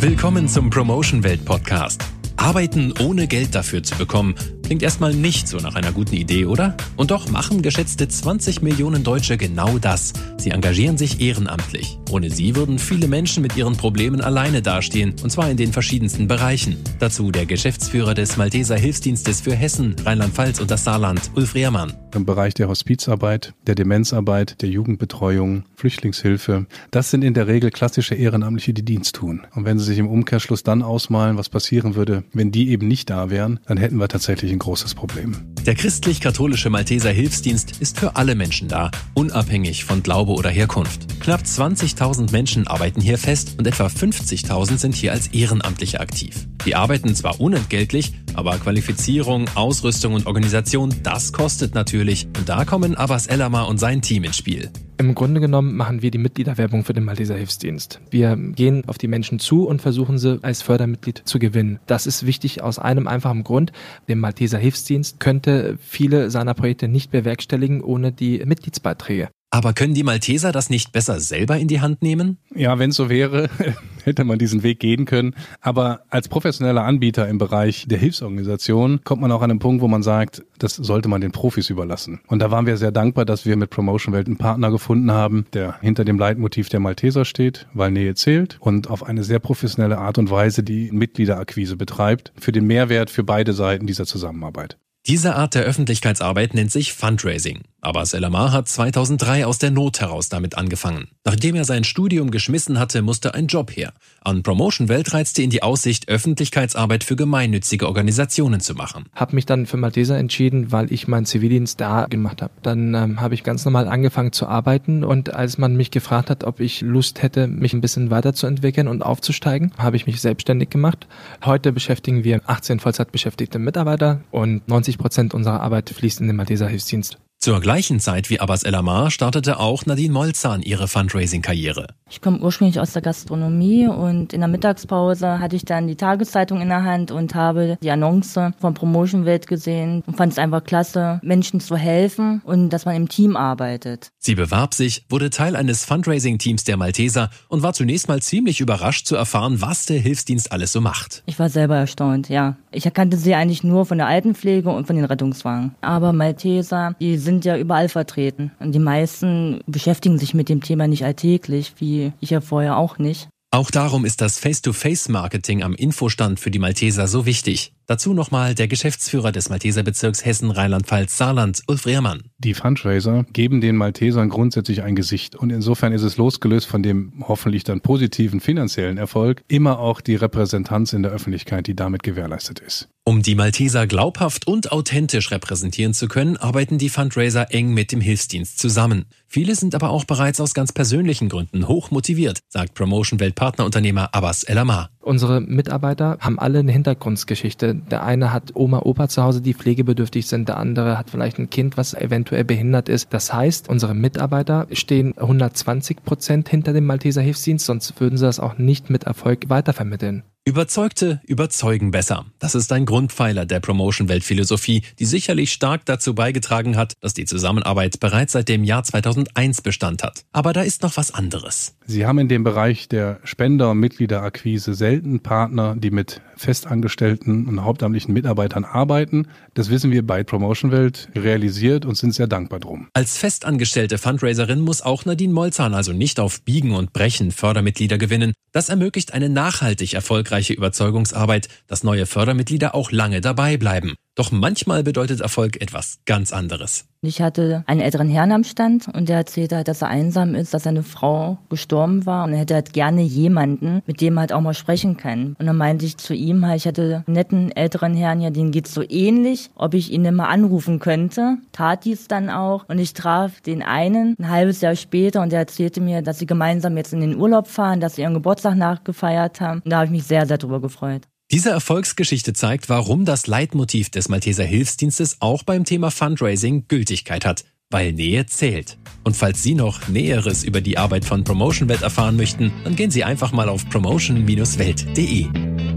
Willkommen zum Promotion Welt Podcast. Arbeiten ohne Geld dafür zu bekommen, klingt erstmal nicht so nach einer guten Idee, oder? Und doch machen geschätzte 20 Millionen Deutsche genau das. Sie engagieren sich ehrenamtlich. Ohne sie würden viele Menschen mit ihren Problemen alleine dastehen, und zwar in den verschiedensten Bereichen. Dazu der Geschäftsführer des Malteser Hilfsdienstes für Hessen, Rheinland-Pfalz und das Saarland, Ulf Rehrmann. Im Bereich der Hospizarbeit, der Demenzarbeit, der Jugendbetreuung, Flüchtlingshilfe. Das sind in der Regel klassische Ehrenamtliche, die Dienst tun. Und wenn Sie sich im Umkehrschluss dann ausmalen, was passieren würde, wenn die eben nicht da wären, dann hätten wir tatsächlich ein großes Problem. Der christlich-katholische Malteser Hilfsdienst ist für alle Menschen da, unabhängig von Glaube oder Herkunft. Knapp 20.000 Menschen arbeiten hier fest und etwa 50.000 sind hier als Ehrenamtliche aktiv. Die arbeiten zwar unentgeltlich, aber Qualifizierung, Ausrüstung und Organisation, das kostet natürlich. Und da kommen Abbas Elama und sein Team ins Spiel. Im Grunde genommen machen wir die Mitgliederwerbung für den Malteser Hilfsdienst. Wir gehen auf die Menschen zu und versuchen sie als Fördermitglied zu gewinnen. Das ist wichtig aus einem einfachen Grund. Der Malteser Hilfsdienst könnte viele seiner Projekte nicht bewerkstelligen ohne die Mitgliedsbeiträge. Aber können die Malteser das nicht besser selber in die Hand nehmen? Ja, wenn es so wäre, hätte man diesen Weg gehen können. Aber als professioneller Anbieter im Bereich der Hilfsorganisation kommt man auch an einen Punkt, wo man sagt, das sollte man den Profis überlassen. Und da waren wir sehr dankbar, dass wir mit Promotion Welt einen Partner gefunden haben, der hinter dem Leitmotiv der Malteser steht, weil Nähe zählt und auf eine sehr professionelle Art und Weise die Mitgliederakquise betreibt für den Mehrwert für beide Seiten dieser Zusammenarbeit. Diese Art der Öffentlichkeitsarbeit nennt sich Fundraising. Aber Selamar hat 2003 aus der Not heraus damit angefangen. Nachdem er sein Studium geschmissen hatte, musste ein Job her. An Promotion Welt reizte ihn die Aussicht, Öffentlichkeitsarbeit für gemeinnützige Organisationen zu machen. Hab mich dann für Malteser entschieden, weil ich meinen Zivildienst da gemacht habe. Dann ähm, habe ich ganz normal angefangen zu arbeiten und als man mich gefragt hat, ob ich Lust hätte, mich ein bisschen weiterzuentwickeln und aufzusteigen, habe ich mich selbstständig gemacht. Heute beschäftigen wir 18 Vollzeitbeschäftigte Mitarbeiter und 90 Prozent unserer Arbeit fließt in den Malteser Hilfsdienst. Zur gleichen Zeit wie Abbas Elamar startete auch Nadine Molzahn ihre Fundraising-Karriere. Ich komme ursprünglich aus der Gastronomie und in der Mittagspause hatte ich dann die Tageszeitung in der Hand und habe die Annonce von Promotion Welt gesehen und fand es einfach klasse, Menschen zu helfen und dass man im Team arbeitet. Sie bewarb sich, wurde Teil eines Fundraising-Teams der Malteser und war zunächst mal ziemlich überrascht zu erfahren, was der Hilfsdienst alles so macht. Ich war selber erstaunt, ja. Ich erkannte sie eigentlich nur von der Altenpflege und von den Rettungswagen. Aber Malteser, die sind sind ja überall vertreten. Und die meisten beschäftigen sich mit dem Thema nicht alltäglich, wie ich ja vorher auch nicht. Auch darum ist das Face-to-Face-Marketing am Infostand für die Malteser so wichtig. Dazu nochmal der Geschäftsführer des Malteser Bezirks Hessen Rheinland-Pfalz Saarland, Ulf Rehrmann. Die Fundraiser geben den Maltesern grundsätzlich ein Gesicht und insofern ist es losgelöst von dem hoffentlich dann positiven finanziellen Erfolg immer auch die Repräsentanz in der Öffentlichkeit, die damit gewährleistet ist. Um die Malteser glaubhaft und authentisch repräsentieren zu können, arbeiten die Fundraiser eng mit dem Hilfsdienst zusammen. Viele sind aber auch bereits aus ganz persönlichen Gründen hoch motiviert, sagt Promotion Weltpartnerunternehmer Abbas Elamar. Unsere Mitarbeiter haben alle eine Hintergrundgeschichte. Der eine hat Oma, Opa zu Hause, die pflegebedürftig sind. Der andere hat vielleicht ein Kind, was eventuell behindert ist. Das heißt, unsere Mitarbeiter stehen 120 Prozent hinter dem Malteser Hilfsdienst, sonst würden sie das auch nicht mit Erfolg weitervermitteln. Überzeugte überzeugen besser. Das ist ein Grundpfeiler der Promotion-Weltphilosophie, die sicherlich stark dazu beigetragen hat, dass die Zusammenarbeit bereits seit dem Jahr 2001 Bestand hat. Aber da ist noch was anderes. Sie haben in dem Bereich der Spender- und Mitgliederakquise selten Partner, die mit festangestellten und hauptamtlichen Mitarbeitern arbeiten. Das wissen wir bei Promotion Welt realisiert und sind sehr dankbar drum. Als festangestellte Fundraiserin muss auch Nadine Molzahn also nicht auf Biegen und Brechen Fördermitglieder gewinnen. Das ermöglicht eine nachhaltig erfolgreiche Überzeugungsarbeit, dass neue Fördermitglieder auch lange dabei bleiben. Doch manchmal bedeutet Erfolg etwas ganz anderes. Ich hatte einen älteren Herrn am Stand und der erzählte halt, dass er einsam ist, dass seine Frau gestorben war und er hätte halt gerne jemanden, mit dem er halt auch mal sprechen kann. Und dann meinte ich zu ihm halt, ich hatte einen netten älteren Herrn, ja, den geht's so ähnlich, ob ich ihn immer anrufen könnte. Tat dies dann auch und ich traf den einen ein halbes Jahr später und der erzählte mir, dass sie gemeinsam jetzt in den Urlaub fahren, dass sie ihren Geburtstag nachgefeiert haben. Und da habe ich mich sehr, sehr drüber gefreut. Diese Erfolgsgeschichte zeigt, warum das Leitmotiv des Malteser Hilfsdienstes auch beim Thema Fundraising Gültigkeit hat, weil Nähe zählt. Und falls Sie noch Näheres über die Arbeit von Promotion Welt erfahren möchten, dann gehen Sie einfach mal auf promotion-welt.de.